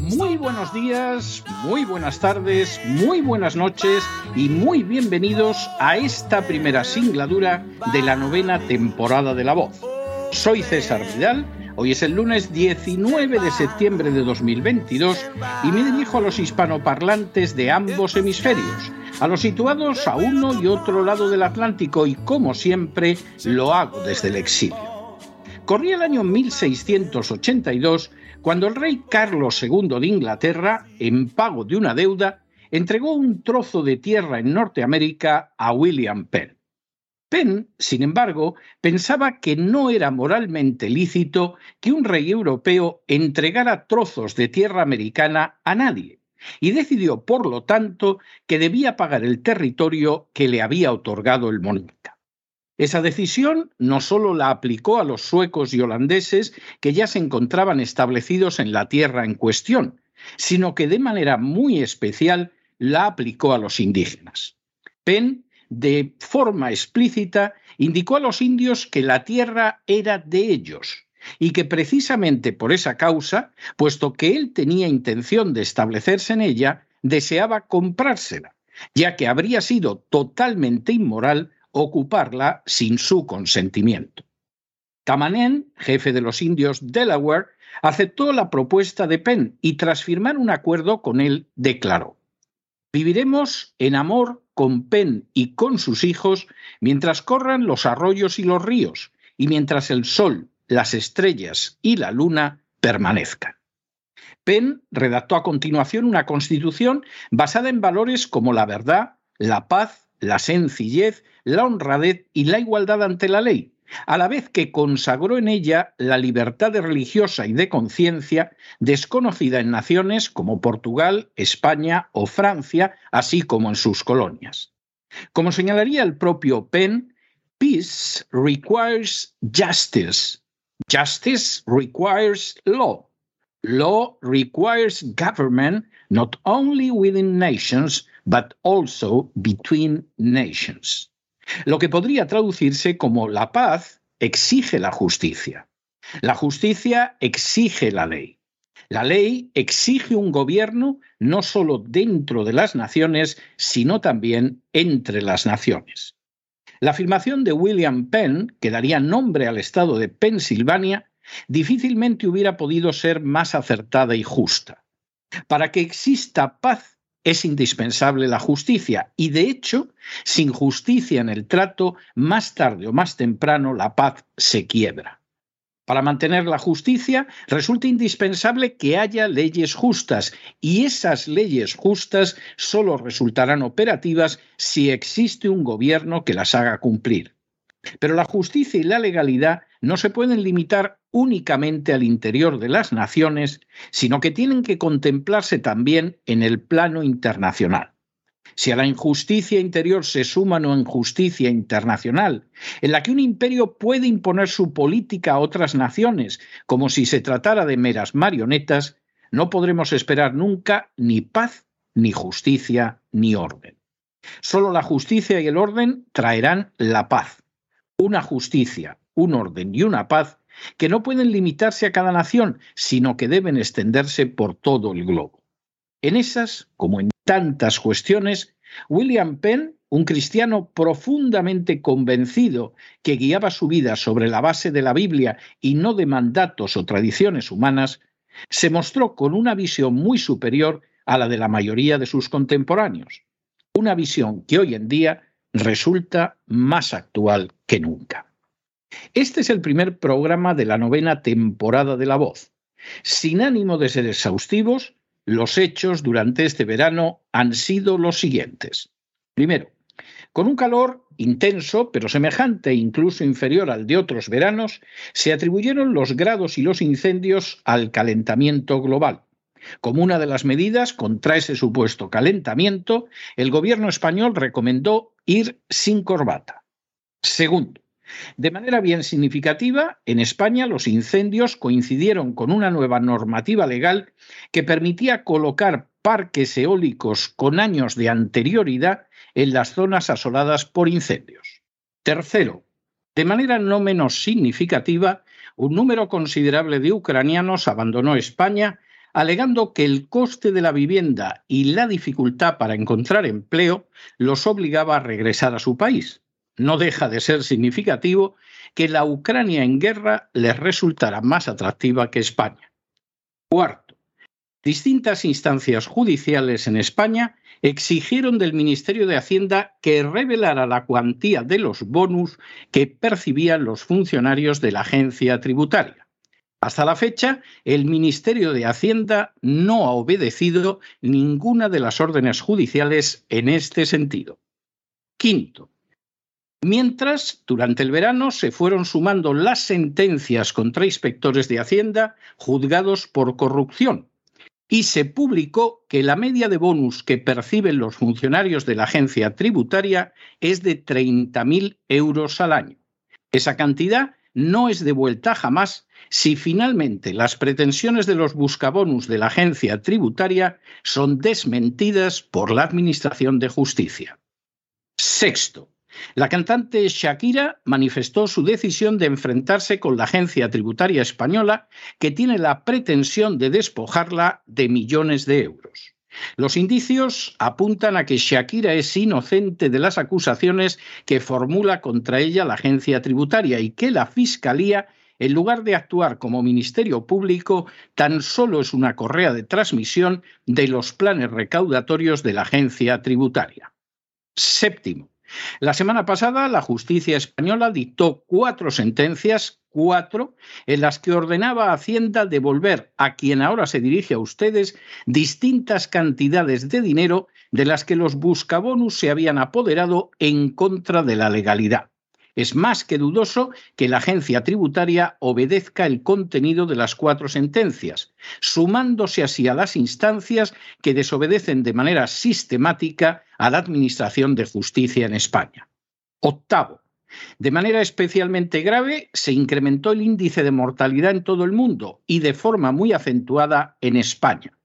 muy buenos días, muy buenas tardes, muy buenas noches y muy bienvenidos a esta primera singladura de la novena temporada de La Voz. Soy César Vidal, hoy es el lunes 19 de septiembre de 2022 y me dirijo a los hispanoparlantes de ambos hemisferios, a los situados a uno y otro lado del Atlántico y como siempre lo hago desde el exilio. Corría el año 1682 cuando el rey Carlos II de Inglaterra, en pago de una deuda, entregó un trozo de tierra en Norteamérica a William Penn. Penn, sin embargo, pensaba que no era moralmente lícito que un rey europeo entregara trozos de tierra americana a nadie, y decidió, por lo tanto, que debía pagar el territorio que le había otorgado el monarca. Esa decisión no solo la aplicó a los suecos y holandeses que ya se encontraban establecidos en la tierra en cuestión, sino que de manera muy especial la aplicó a los indígenas. Penn, de forma explícita, indicó a los indios que la tierra era de ellos y que precisamente por esa causa, puesto que él tenía intención de establecerse en ella, deseaba comprársela, ya que habría sido totalmente inmoral ocuparla sin su consentimiento. Tamanen, jefe de los indios Delaware, aceptó la propuesta de Penn y tras firmar un acuerdo con él declaró, Viviremos en amor con Penn y con sus hijos mientras corran los arroyos y los ríos y mientras el sol, las estrellas y la luna permanezcan. Penn redactó a continuación una constitución basada en valores como la verdad, la paz, la sencillez, la honradez y la igualdad ante la ley, a la vez que consagró en ella la libertad religiosa y de conciencia desconocida en naciones como Portugal, España o Francia, así como en sus colonias. Como señalaría el propio Penn, peace requires justice. Justice requires law. Law requires government not only within nations, but also between nations. Lo que podría traducirse como la paz exige la justicia. La justicia exige la ley. La ley exige un gobierno no solo dentro de las naciones, sino también entre las naciones. La afirmación de William Penn, que daría nombre al estado de Pensilvania, difícilmente hubiera podido ser más acertada y justa. Para que exista paz es indispensable la justicia y, de hecho, sin justicia en el trato, más tarde o más temprano la paz se quiebra. Para mantener la justicia resulta indispensable que haya leyes justas y esas leyes justas solo resultarán operativas si existe un gobierno que las haga cumplir. Pero la justicia y la legalidad no se pueden limitar únicamente al interior de las naciones, sino que tienen que contemplarse también en el plano internacional. Si a la injusticia interior se suma una injusticia internacional, en la que un imperio puede imponer su política a otras naciones, como si se tratara de meras marionetas, no podremos esperar nunca ni paz, ni justicia, ni orden. Solo la justicia y el orden traerán la paz. Una justicia, un orden y una paz que no pueden limitarse a cada nación, sino que deben extenderse por todo el globo. En esas, como en tantas cuestiones, William Penn, un cristiano profundamente convencido que guiaba su vida sobre la base de la Biblia y no de mandatos o tradiciones humanas, se mostró con una visión muy superior a la de la mayoría de sus contemporáneos, una visión que hoy en día resulta más actual que nunca. Este es el primer programa de la novena temporada de La Voz. Sin ánimo de ser exhaustivos, los hechos durante este verano han sido los siguientes. Primero, con un calor intenso, pero semejante e incluso inferior al de otros veranos, se atribuyeron los grados y los incendios al calentamiento global. Como una de las medidas contra ese supuesto calentamiento, el gobierno español recomendó ir sin corbata. Segundo, de manera bien significativa, en España los incendios coincidieron con una nueva normativa legal que permitía colocar parques eólicos con años de anterioridad en las zonas asoladas por incendios. Tercero, de manera no menos significativa, un número considerable de ucranianos abandonó España alegando que el coste de la vivienda y la dificultad para encontrar empleo los obligaba a regresar a su país no deja de ser significativo que la Ucrania en guerra les resultara más atractiva que España. Cuarto, distintas instancias judiciales en España exigieron del Ministerio de Hacienda que revelara la cuantía de los bonus que percibían los funcionarios de la agencia tributaria. Hasta la fecha, el Ministerio de Hacienda no ha obedecido ninguna de las órdenes judiciales en este sentido. Quinto, Mientras, durante el verano se fueron sumando las sentencias contra inspectores de Hacienda juzgados por corrupción y se publicó que la media de bonus que perciben los funcionarios de la agencia tributaria es de 30.000 euros al año. Esa cantidad no es devuelta jamás si finalmente las pretensiones de los buscabonus de la agencia tributaria son desmentidas por la Administración de Justicia. Sexto, la cantante Shakira manifestó su decisión de enfrentarse con la agencia tributaria española que tiene la pretensión de despojarla de millones de euros. Los indicios apuntan a que Shakira es inocente de las acusaciones que formula contra ella la agencia tributaria y que la Fiscalía, en lugar de actuar como Ministerio Público, tan solo es una correa de transmisión de los planes recaudatorios de la agencia tributaria. Séptimo, la semana pasada, la justicia española dictó cuatro sentencias, cuatro, en las que ordenaba a Hacienda devolver a quien ahora se dirige a ustedes distintas cantidades de dinero de las que los buscabonus se habían apoderado en contra de la legalidad. Es más que dudoso que la agencia tributaria obedezca el contenido de las cuatro sentencias, sumándose así a las instancias que desobedecen de manera sistemática a la Administración de Justicia en España. Octavo. De manera especialmente grave, se incrementó el índice de mortalidad en todo el mundo y de forma muy acentuada en España.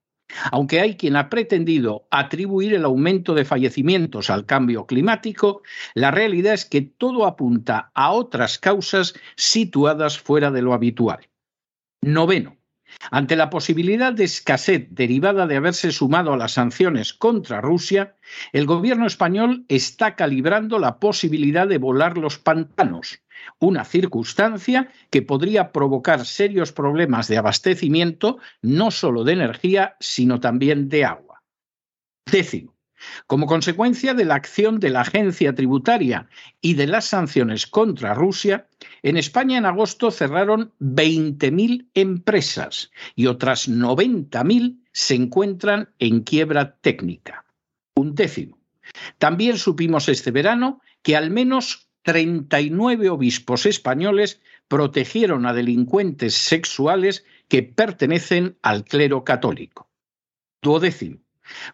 Aunque hay quien ha pretendido atribuir el aumento de fallecimientos al cambio climático, la realidad es que todo apunta a otras causas situadas fuera de lo habitual. Noveno. Ante la posibilidad de escasez derivada de haberse sumado a las sanciones contra Rusia, el gobierno español está calibrando la posibilidad de volar los pantanos, una circunstancia que podría provocar serios problemas de abastecimiento no solo de energía, sino también de agua. Décimo. Como consecuencia de la acción de la agencia tributaria y de las sanciones contra Rusia, en España en agosto cerraron 20.000 empresas y otras 90.000 se encuentran en quiebra técnica. Un décimo. También supimos este verano que al menos 39 obispos españoles protegieron a delincuentes sexuales que pertenecen al clero católico. Duodécimo.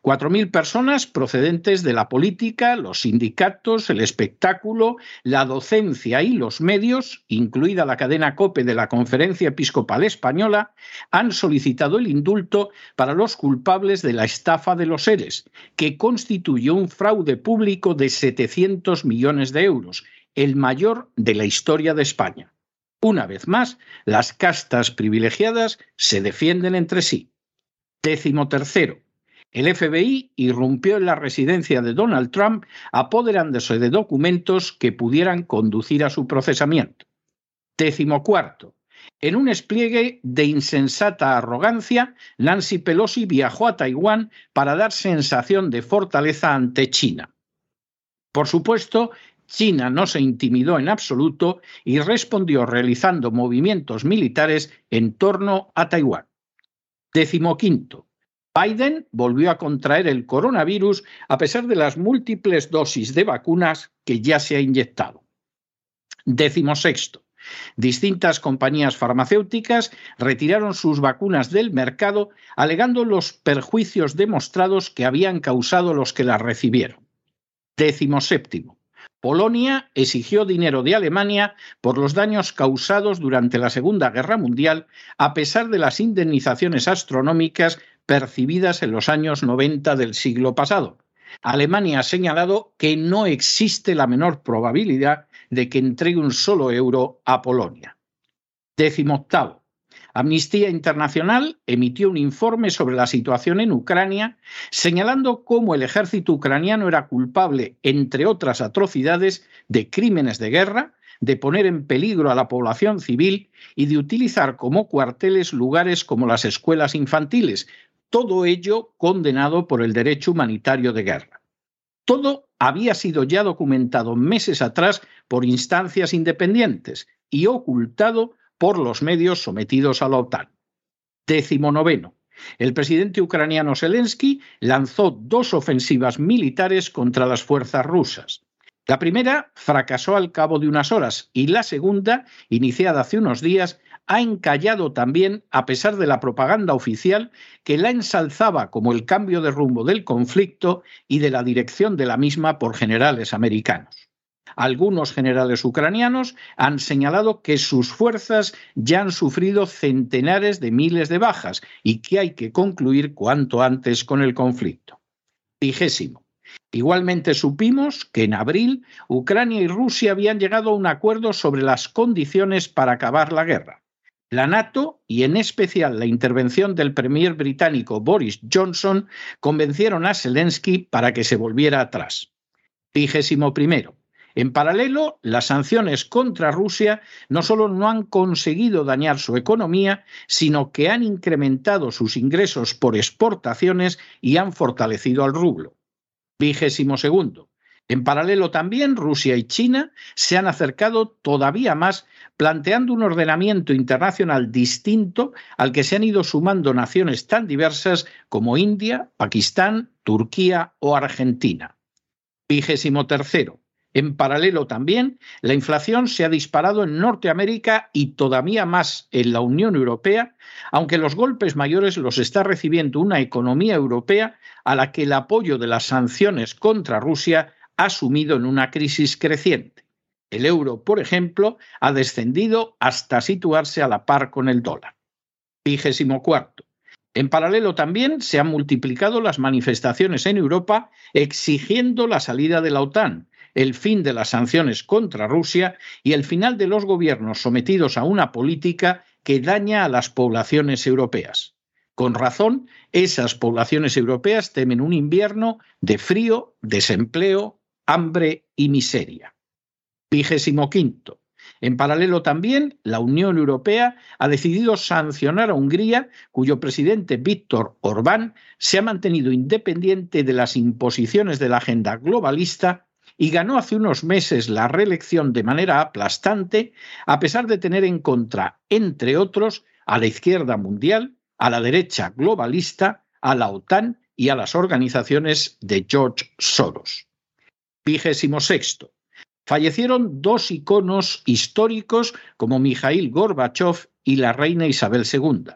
Cuatro mil personas procedentes de la política, los sindicatos, el espectáculo, la docencia y los medios, incluida la cadena COPE de la Conferencia Episcopal Española, han solicitado el indulto para los culpables de la estafa de los seres, que constituyó un fraude público de 700 millones de euros el mayor de la historia de España. Una vez más, las castas privilegiadas se defienden entre sí. Décimo tercero. El FBI irrumpió en la residencia de Donald Trump apoderándose de documentos que pudieran conducir a su procesamiento. Décimo cuarto. En un despliegue de insensata arrogancia, Nancy Pelosi viajó a Taiwán para dar sensación de fortaleza ante China. Por supuesto, China no se intimidó en absoluto y respondió realizando movimientos militares en torno a Taiwán. Décimo quinto. Biden volvió a contraer el coronavirus a pesar de las múltiples dosis de vacunas que ya se ha inyectado. Décimo sexto. Distintas compañías farmacéuticas retiraron sus vacunas del mercado alegando los perjuicios demostrados que habían causado los que las recibieron. Décimo séptimo. Polonia exigió dinero de Alemania por los daños causados durante la Segunda Guerra Mundial, a pesar de las indemnizaciones astronómicas percibidas en los años 90 del siglo pasado. Alemania ha señalado que no existe la menor probabilidad de que entregue un solo euro a Polonia. Décimo octavo. Amnistía Internacional emitió un informe sobre la situación en Ucrania, señalando cómo el ejército ucraniano era culpable, entre otras atrocidades, de crímenes de guerra, de poner en peligro a la población civil y de utilizar como cuarteles lugares como las escuelas infantiles, todo ello condenado por el derecho humanitario de guerra. Todo había sido ya documentado meses atrás por instancias independientes y ocultado por los medios sometidos a la OTAN. Décimo noveno. El presidente ucraniano Zelensky lanzó dos ofensivas militares contra las fuerzas rusas. La primera fracasó al cabo de unas horas y la segunda, iniciada hace unos días, ha encallado también a pesar de la propaganda oficial que la ensalzaba como el cambio de rumbo del conflicto y de la dirección de la misma por generales americanos. Algunos generales ucranianos han señalado que sus fuerzas ya han sufrido centenares de miles de bajas y que hay que concluir cuanto antes con el conflicto. Vigésimo. Igualmente supimos que en abril Ucrania y Rusia habían llegado a un acuerdo sobre las condiciones para acabar la guerra. La NATO y en especial la intervención del premier británico Boris Johnson convencieron a Zelensky para que se volviera atrás. Vigésimo primero. En paralelo, las sanciones contra Rusia no solo no han conseguido dañar su economía, sino que han incrementado sus ingresos por exportaciones y han fortalecido al rublo. Vigésimo segundo. En paralelo también, Rusia y China se han acercado todavía más, planteando un ordenamiento internacional distinto al que se han ido sumando naciones tan diversas como India, Pakistán, Turquía o Argentina. Vigésimo tercero. En paralelo también, la inflación se ha disparado en Norteamérica y todavía más en la Unión Europea, aunque los golpes mayores los está recibiendo una economía europea a la que el apoyo de las sanciones contra Rusia ha sumido en una crisis creciente. El euro, por ejemplo, ha descendido hasta situarse a la par con el dólar. Vigésimo cuarto. En paralelo también se han multiplicado las manifestaciones en Europa exigiendo la salida de la OTAN, el fin de las sanciones contra Rusia y el final de los gobiernos sometidos a una política que daña a las poblaciones europeas. Con razón, esas poblaciones europeas temen un invierno de frío, desempleo, hambre y miseria. Vigésimo quinto. En paralelo también, la Unión Europea ha decidido sancionar a Hungría, cuyo presidente Víctor Orbán se ha mantenido independiente de las imposiciones de la agenda globalista y ganó hace unos meses la reelección de manera aplastante, a pesar de tener en contra, entre otros, a la izquierda mundial, a la derecha globalista, a la OTAN y a las organizaciones de George Soros. Sexto. Fallecieron dos iconos históricos como Mikhail Gorbachev y la reina Isabel II.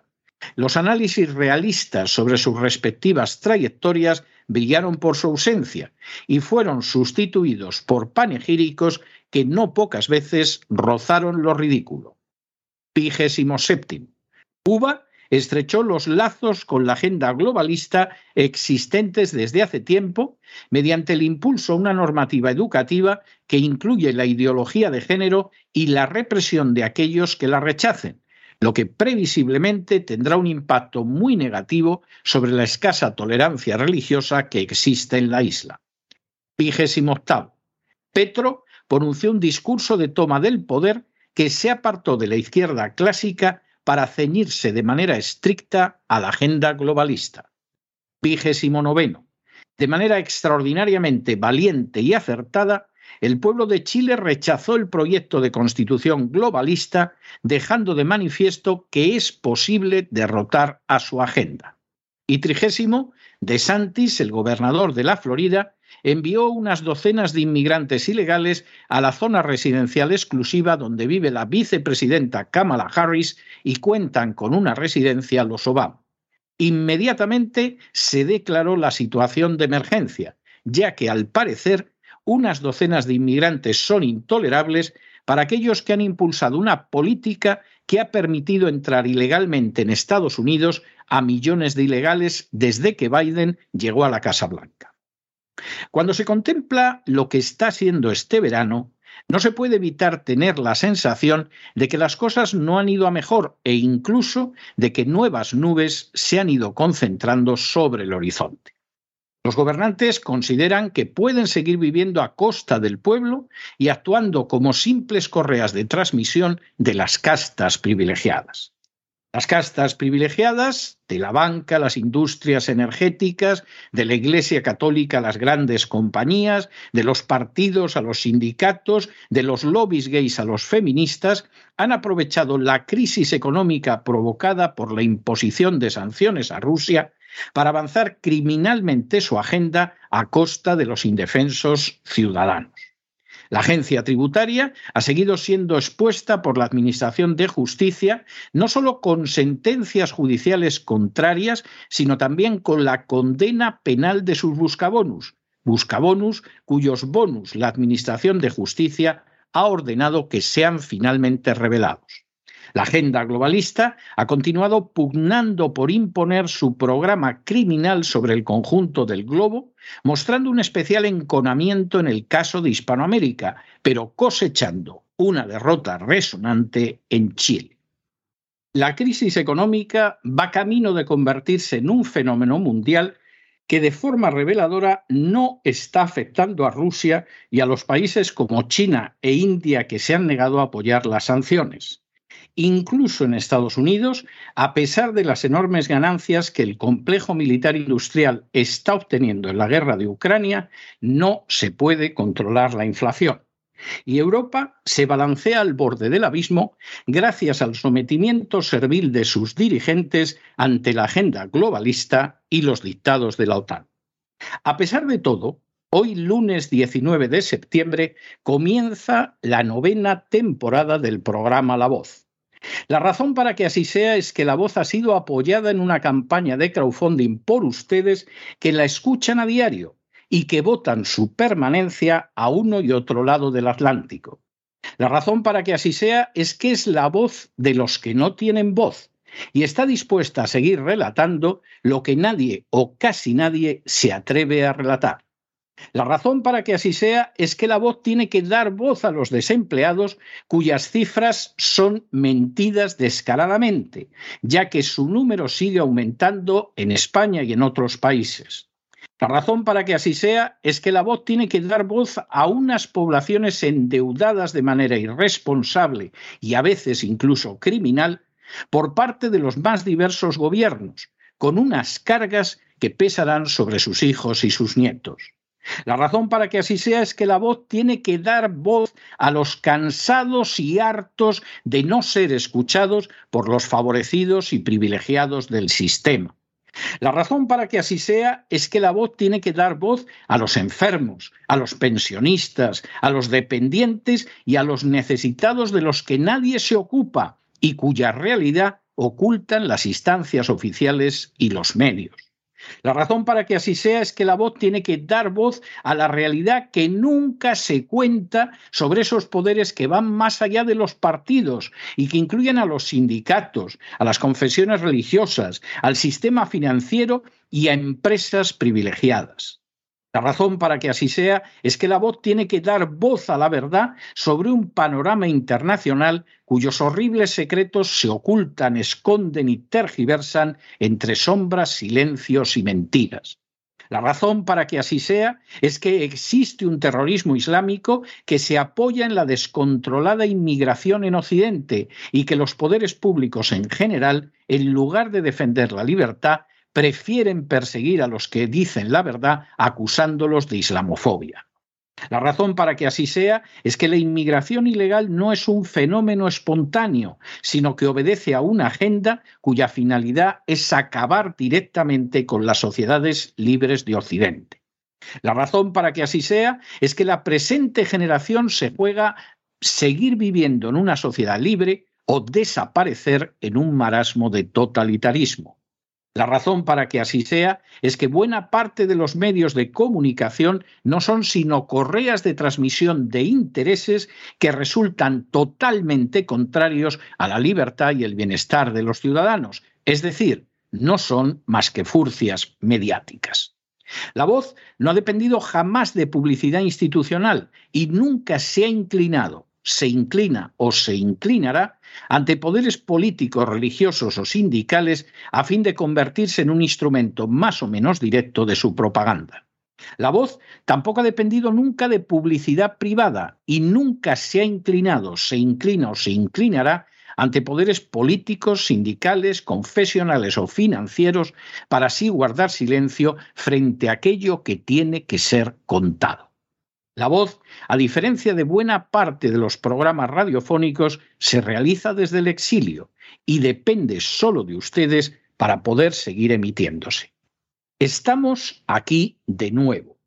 Los análisis realistas sobre sus respectivas trayectorias brillaron por su ausencia y fueron sustituidos por panegíricos que no pocas veces rozaron lo ridículo. Vigésimo séptimo. Cuba estrechó los lazos con la agenda globalista existentes desde hace tiempo mediante el impulso a una normativa educativa que incluye la ideología de género y la represión de aquellos que la rechacen, lo que previsiblemente tendrá un impacto muy negativo sobre la escasa tolerancia religiosa que existe en la isla. Vigésimo octavo. Petro pronunció un discurso de toma del poder que se apartó de la izquierda clásica para ceñirse de manera estricta a la agenda globalista. Vigésimo noveno. De manera extraordinariamente valiente y acertada, el pueblo de Chile rechazó el proyecto de constitución globalista, dejando de manifiesto que es posible derrotar a su agenda. Y trigésimo, De Santis, el gobernador de la Florida, envió unas docenas de inmigrantes ilegales a la zona residencial exclusiva donde vive la vicepresidenta Kamala Harris y cuentan con una residencia los Obama. Inmediatamente se declaró la situación de emergencia, ya que al parecer unas docenas de inmigrantes son intolerables para aquellos que han impulsado una política que ha permitido entrar ilegalmente en Estados Unidos a millones de ilegales desde que Biden llegó a la Casa Blanca. Cuando se contempla lo que está siendo este verano, no se puede evitar tener la sensación de que las cosas no han ido a mejor e incluso de que nuevas nubes se han ido concentrando sobre el horizonte. Los gobernantes consideran que pueden seguir viviendo a costa del pueblo y actuando como simples correas de transmisión de las castas privilegiadas. Las castas privilegiadas de la banca, las industrias energéticas, de la Iglesia Católica, las grandes compañías, de los partidos a los sindicatos, de los lobbies gays a los feministas, han aprovechado la crisis económica provocada por la imposición de sanciones a Rusia para avanzar criminalmente su agenda a costa de los indefensos ciudadanos. La agencia tributaria ha seguido siendo expuesta por la Administración de Justicia no solo con sentencias judiciales contrarias, sino también con la condena penal de sus buscabonus, buscabonus cuyos bonus la Administración de Justicia ha ordenado que sean finalmente revelados. La agenda globalista ha continuado pugnando por imponer su programa criminal sobre el conjunto del globo, mostrando un especial enconamiento en el caso de Hispanoamérica, pero cosechando una derrota resonante en Chile. La crisis económica va camino de convertirse en un fenómeno mundial que de forma reveladora no está afectando a Rusia y a los países como China e India que se han negado a apoyar las sanciones incluso en Estados Unidos, a pesar de las enormes ganancias que el complejo militar industrial está obteniendo en la guerra de Ucrania, no se puede controlar la inflación. Y Europa se balancea al borde del abismo gracias al sometimiento servil de sus dirigentes ante la agenda globalista y los dictados de la OTAN. A pesar de todo, Hoy, lunes 19 de septiembre, comienza la novena temporada del programa La Voz. La razón para que así sea es que la voz ha sido apoyada en una campaña de crowdfunding por ustedes que la escuchan a diario y que votan su permanencia a uno y otro lado del Atlántico. La razón para que así sea es que es la voz de los que no tienen voz y está dispuesta a seguir relatando lo que nadie o casi nadie se atreve a relatar. La razón para que así sea es que la voz tiene que dar voz a los desempleados cuyas cifras son mentidas descaradamente, ya que su número sigue aumentando en España y en otros países. La razón para que así sea es que la voz tiene que dar voz a unas poblaciones endeudadas de manera irresponsable y a veces incluso criminal por parte de los más diversos gobiernos, con unas cargas que pesarán sobre sus hijos y sus nietos. La razón para que así sea es que la voz tiene que dar voz a los cansados y hartos de no ser escuchados por los favorecidos y privilegiados del sistema. La razón para que así sea es que la voz tiene que dar voz a los enfermos, a los pensionistas, a los dependientes y a los necesitados de los que nadie se ocupa y cuya realidad ocultan las instancias oficiales y los medios. La razón para que así sea es que la voz tiene que dar voz a la realidad que nunca se cuenta sobre esos poderes que van más allá de los partidos y que incluyen a los sindicatos, a las confesiones religiosas, al sistema financiero y a empresas privilegiadas. La razón para que así sea es que la voz tiene que dar voz a la verdad sobre un panorama internacional cuyos horribles secretos se ocultan, esconden y tergiversan entre sombras, silencios y mentiras. La razón para que así sea es que existe un terrorismo islámico que se apoya en la descontrolada inmigración en Occidente y que los poderes públicos en general, en lugar de defender la libertad, prefieren perseguir a los que dicen la verdad acusándolos de islamofobia. La razón para que así sea es que la inmigración ilegal no es un fenómeno espontáneo, sino que obedece a una agenda cuya finalidad es acabar directamente con las sociedades libres de Occidente. La razón para que así sea es que la presente generación se juega seguir viviendo en una sociedad libre o desaparecer en un marasmo de totalitarismo. La razón para que así sea es que buena parte de los medios de comunicación no son sino correas de transmisión de intereses que resultan totalmente contrarios a la libertad y el bienestar de los ciudadanos, es decir, no son más que furcias mediáticas. La voz no ha dependido jamás de publicidad institucional y nunca se ha inclinado, se inclina o se inclinará ante poderes políticos, religiosos o sindicales a fin de convertirse en un instrumento más o menos directo de su propaganda. La voz tampoco ha dependido nunca de publicidad privada y nunca se ha inclinado, se inclina o se inclinará ante poderes políticos, sindicales, confesionales o financieros para así guardar silencio frente a aquello que tiene que ser contado. La voz, a diferencia de buena parte de los programas radiofónicos, se realiza desde el exilio y depende solo de ustedes para poder seguir emitiéndose. Estamos aquí de nuevo,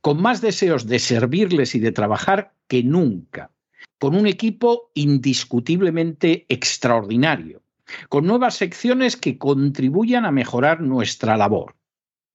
con más deseos de servirles y de trabajar que nunca, con un equipo indiscutiblemente extraordinario, con nuevas secciones que contribuyan a mejorar nuestra labor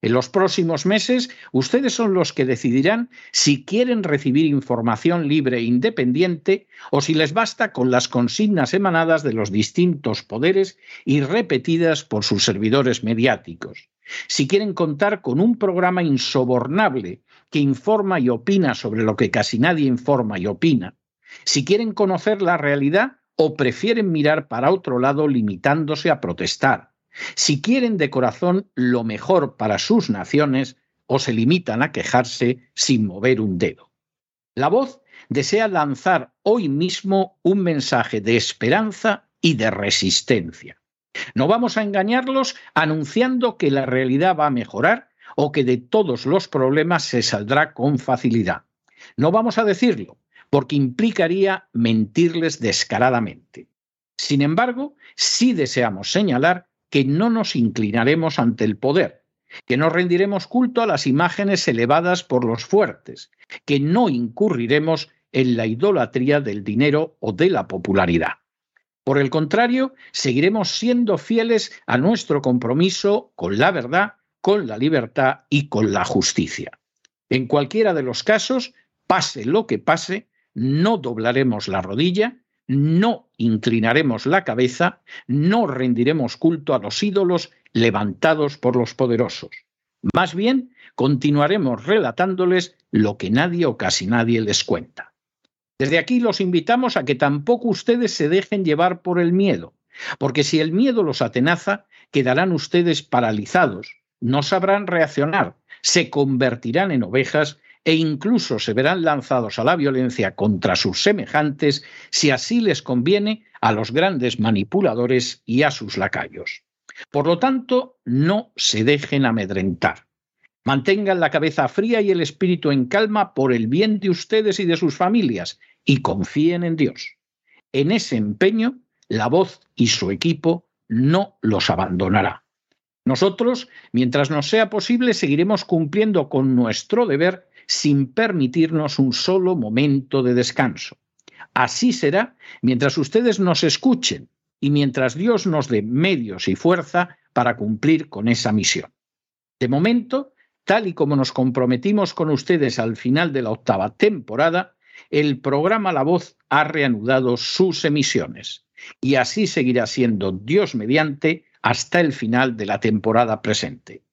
en los próximos meses, ustedes son los que decidirán si quieren recibir información libre e independiente o si les basta con las consignas emanadas de los distintos poderes y repetidas por sus servidores mediáticos. Si quieren contar con un programa insobornable que informa y opina sobre lo que casi nadie informa y opina. Si quieren conocer la realidad o prefieren mirar para otro lado limitándose a protestar si quieren de corazón lo mejor para sus naciones o se limitan a quejarse sin mover un dedo. La voz desea lanzar hoy mismo un mensaje de esperanza y de resistencia. No vamos a engañarlos anunciando que la realidad va a mejorar o que de todos los problemas se saldrá con facilidad. No vamos a decirlo, porque implicaría mentirles descaradamente. Sin embargo, sí deseamos señalar que no nos inclinaremos ante el poder, que no rendiremos culto a las imágenes elevadas por los fuertes, que no incurriremos en la idolatría del dinero o de la popularidad. Por el contrario, seguiremos siendo fieles a nuestro compromiso con la verdad, con la libertad y con la justicia. En cualquiera de los casos, pase lo que pase, no doblaremos la rodilla, no inclinaremos la cabeza, no rendiremos culto a los ídolos levantados por los poderosos. Más bien, continuaremos relatándoles lo que nadie o casi nadie les cuenta. Desde aquí los invitamos a que tampoco ustedes se dejen llevar por el miedo, porque si el miedo los atenaza, quedarán ustedes paralizados, no sabrán reaccionar, se convertirán en ovejas e incluso se verán lanzados a la violencia contra sus semejantes si así les conviene a los grandes manipuladores y a sus lacayos. Por lo tanto, no se dejen amedrentar. Mantengan la cabeza fría y el espíritu en calma por el bien de ustedes y de sus familias y confíen en Dios. En ese empeño, la voz y su equipo no los abandonará. Nosotros, mientras nos sea posible, seguiremos cumpliendo con nuestro deber sin permitirnos un solo momento de descanso. Así será mientras ustedes nos escuchen y mientras Dios nos dé medios y fuerza para cumplir con esa misión. De momento, tal y como nos comprometimos con ustedes al final de la octava temporada, el programa La Voz ha reanudado sus emisiones y así seguirá siendo Dios mediante hasta el final de la temporada presente.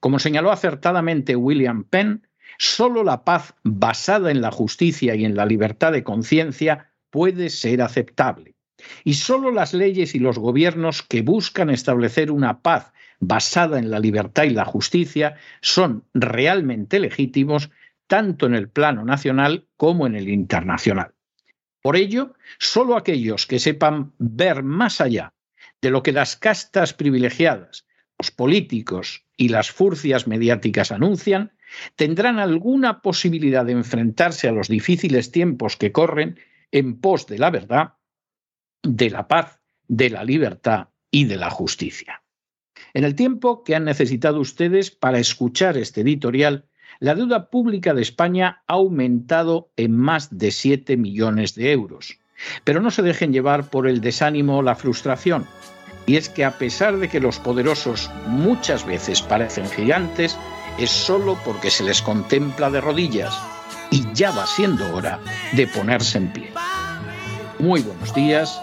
Como señaló acertadamente William Penn, solo la paz basada en la justicia y en la libertad de conciencia puede ser aceptable. Y solo las leyes y los gobiernos que buscan establecer una paz basada en la libertad y la justicia son realmente legítimos tanto en el plano nacional como en el internacional. Por ello, solo aquellos que sepan ver más allá de lo que las castas privilegiadas, políticos y las furcias mediáticas anuncian, tendrán alguna posibilidad de enfrentarse a los difíciles tiempos que corren en pos de la verdad, de la paz, de la libertad y de la justicia. En el tiempo que han necesitado ustedes para escuchar este editorial, la deuda pública de España ha aumentado en más de 7 millones de euros. Pero no se dejen llevar por el desánimo o la frustración. Y es que a pesar de que los poderosos muchas veces parecen gigantes, es solo porque se les contempla de rodillas y ya va siendo hora de ponerse en pie. Muy buenos días,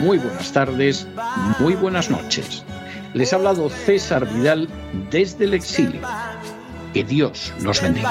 muy buenas tardes, muy buenas noches. Les ha hablado César Vidal desde el exilio. Que Dios los bendiga.